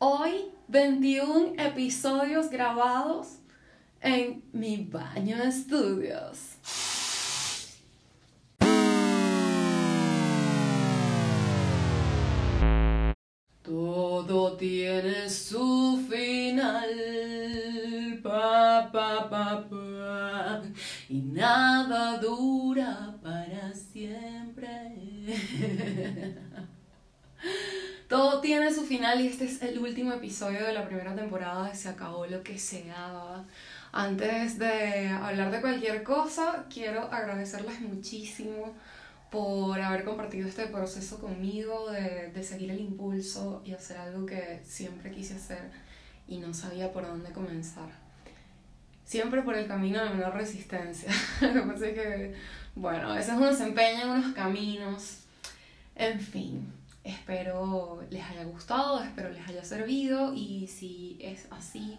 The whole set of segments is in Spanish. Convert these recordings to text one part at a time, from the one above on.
Hoy 21 episodios grabados en mi baño de estudios. Todo tiene su Tiene su final y este es el último episodio de la primera temporada. Se acabó lo que se daba. Antes de hablar de cualquier cosa, quiero agradecerles muchísimo por haber compartido este proceso conmigo, de, de seguir el impulso y hacer algo que siempre quise hacer y no sabía por dónde comenzar. Siempre por el camino de menor resistencia. Es que, bueno, a veces uno se empeña en unos caminos. En fin, espero les haya gustado, espero les haya servido y si es así,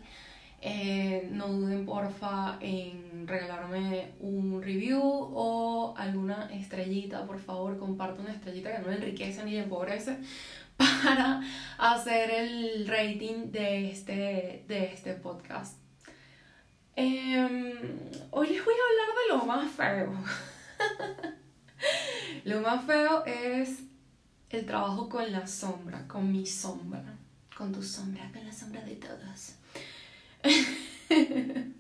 eh, no duden porfa en regalarme un review o alguna estrellita, por favor, comparte una estrellita que no enriquece ni empobrece para hacer el rating de este, de este podcast. Em, hoy les voy a hablar de lo más feo. lo más feo es el trabajo con la sombra, con mi sombra, con tu sombra, con la sombra de todos.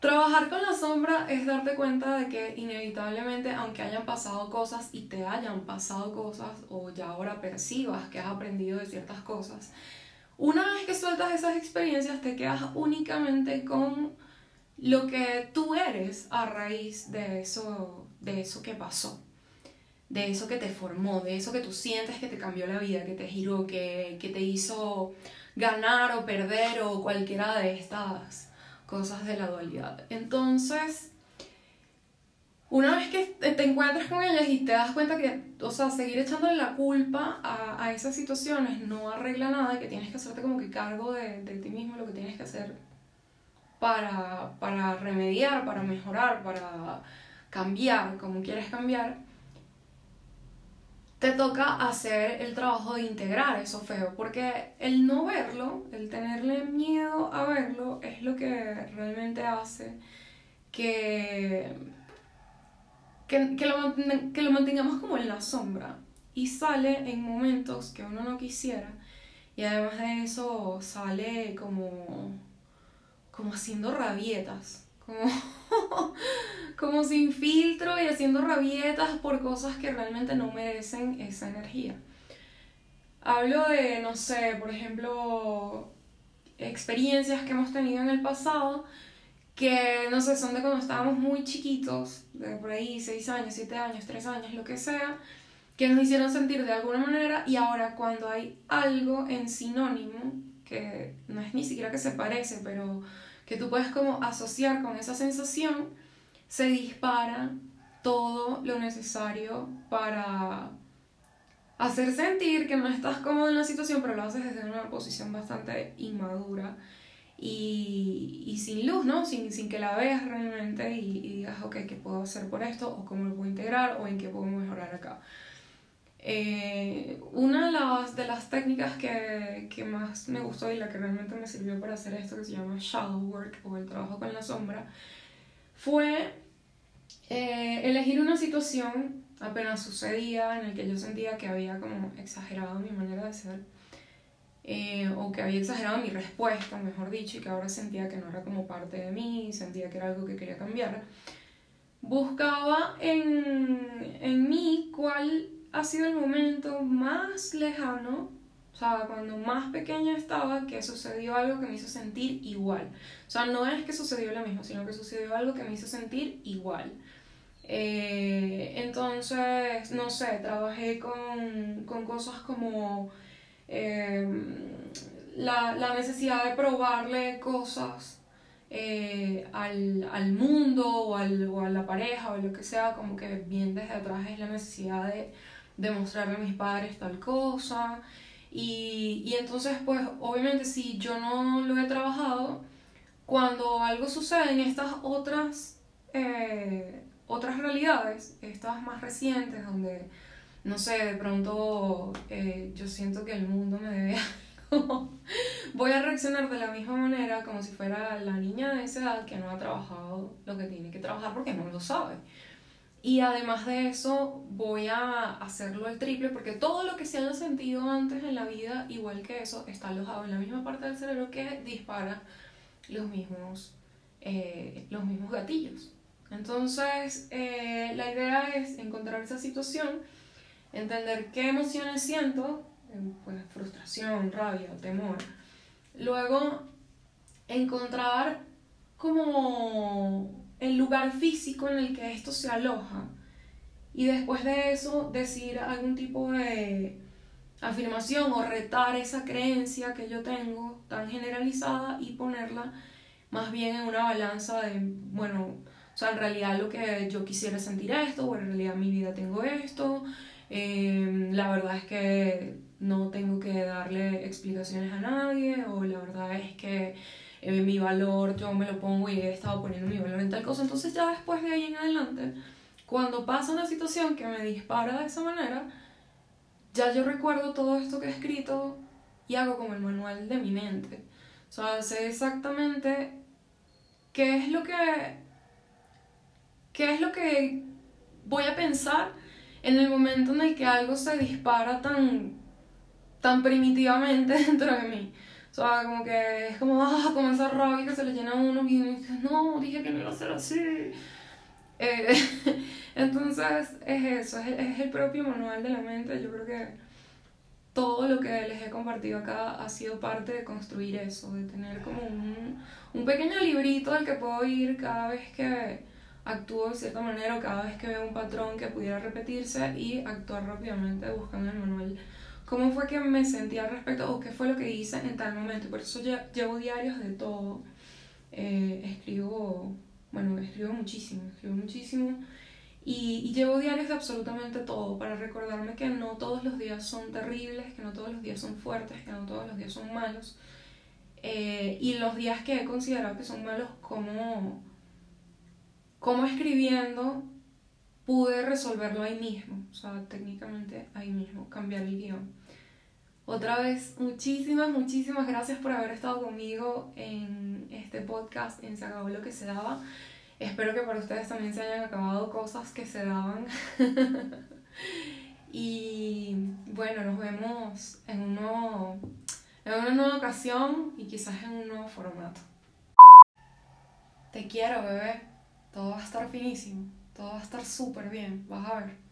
Trabajar con la sombra es darte cuenta de que inevitablemente, aunque hayan pasado cosas y te hayan pasado cosas, o ya ahora percibas que has aprendido de ciertas cosas, una vez que sueltas esas experiencias te quedas únicamente con lo que tú eres a raíz de eso, de eso que pasó, de eso que te formó, de eso que tú sientes que te cambió la vida, que te giró, que, que te hizo ganar o perder o cualquiera de estas cosas de la dualidad. Entonces, una vez que te encuentras con ellas y te das cuenta que, o sea, seguir echándole la culpa a, a esas situaciones no arregla nada y que tienes que hacerte como que cargo de, de ti mismo, lo que tienes que hacer para, para remediar, para mejorar, para cambiar, como quieres cambiar, te toca hacer el trabajo de integrar eso feo, porque el no verlo, el tenerle miedo a verlo, es lo que realmente hace que, que, que, lo, que lo mantengamos como en la sombra. Y sale en momentos que uno no quisiera y además de eso sale como, como haciendo rabietas, como como sin filtro y haciendo rabietas por cosas que realmente no merecen esa energía. Hablo de, no sé, por ejemplo, experiencias que hemos tenido en el pasado que, no sé, son de cuando estábamos muy chiquitos, de por ahí 6 años, 7 años, 3 años, lo que sea, que nos hicieron sentir de alguna manera y ahora cuando hay algo en sinónimo, que no es ni siquiera que se parece, pero que tú puedes como asociar con esa sensación, se dispara todo lo necesario para hacer sentir que no estás cómodo en la situación, pero lo haces desde una posición bastante inmadura y, y sin luz, ¿no? Sin, sin, que la veas realmente y, y, digas, ok, ¿qué puedo hacer por esto? ¿O cómo lo puedo integrar? ¿O en qué puedo mejorar acá? Eh, una de las, de las técnicas que, que, más me gustó y la que realmente me sirvió para hacer esto, que se llama shadow work o el trabajo con la sombra, fue eh, elegir una situación apenas sucedía en el que yo sentía que había como exagerado mi manera de ser eh, o que había exagerado mi respuesta, mejor dicho, y que ahora sentía que no era como parte de mí, sentía que era algo que quería cambiar. Buscaba en, en mí cuál ha sido el momento más lejano o sea, cuando más pequeña estaba, que sucedió algo que me hizo sentir igual. O sea, no es que sucedió lo mismo, sino que sucedió algo que me hizo sentir igual. Eh, entonces, no sé, trabajé con, con cosas como eh, la, la, necesidad de probarle cosas eh, al, al, mundo o, al, o a la pareja o lo que sea, como que bien desde atrás es la necesidad de demostrarle a mis padres tal cosa. Y, y entonces, pues, obviamente, si yo no lo he trabajado, cuando algo sucede en estas otras, eh, otras realidades, estas más recientes, donde no sé, de pronto eh, yo siento que el mundo me debe algo, voy a reaccionar de la misma manera como si fuera la niña de esa edad que no ha trabajado lo que tiene que trabajar porque no lo sabe. Y además de eso, voy a hacerlo el triple porque todo lo que se haya sentido antes en la vida, igual que eso, está alojado en la misma parte del cerebro que dispara los mismos, eh, los mismos gatillos. Entonces, eh, la idea es encontrar esa situación, entender qué emociones siento, eh, pues frustración, rabia, temor. Luego, encontrar como el lugar físico en el que esto se aloja. Y después de eso, decir algún tipo de afirmación o retar esa creencia que yo tengo tan generalizada y ponerla más bien en una balanza de, bueno, o sea, en realidad lo que yo quisiera sentir esto, o en realidad mi vida tengo esto, em, la verdad es que no tengo que darle explicaciones a nadie, o la verdad es que eh, mi valor yo me lo pongo y he estado poniendo mi valor en tal cosa. Entonces ya después de ahí en adelante, cuando pasa una situación que me dispara de esa manera, ya yo recuerdo todo esto que he escrito y hago como el manual de mi mente. O sea, sé exactamente qué es lo que qué es lo que voy a pensar en el momento en el que algo se dispara tan tan primitivamente dentro de mí. O sea, como que es como, ah, como esa rabia que se le llena a uno y dice, no, dije que no iba a ser así. Eh, entonces, es eso, es, es el propio manual de la mente. Yo creo que todo lo que les he compartido acá ha sido parte de construir eso, de tener como un, un pequeño librito al que puedo ir cada vez que actúo de cierta manera o cada vez que veo un patrón que pudiera repetirse y actuar rápidamente buscando el manual cómo fue que me sentí al respecto o qué fue lo que hice en tal momento. Por eso llevo diarios de todo. Eh, escribo, bueno, escribo muchísimo, escribo muchísimo. Y, llevo diarios de absolutamente todo para recordarme que no todos los días son terribles, que no todos los días son fuertes, que no todos los días son malos. Eh, y los días que he considerado que son malos, como, como escribiendo pude resolverlo ahí mismo, o sea, técnicamente ahí mismo, cambiar el guion. Otra vez, muchísimas, muchísimas gracias por haber estado conmigo en este podcast, en Se acabó lo que se daba. Espero que para ustedes también se hayan acabado cosas que se daban. y bueno, nos vemos en, en una nueva ocasión y quizás en un nuevo formato. Te quiero, bebé. Todo va a estar finísimo. Todo va a estar súper bien, vas a ver.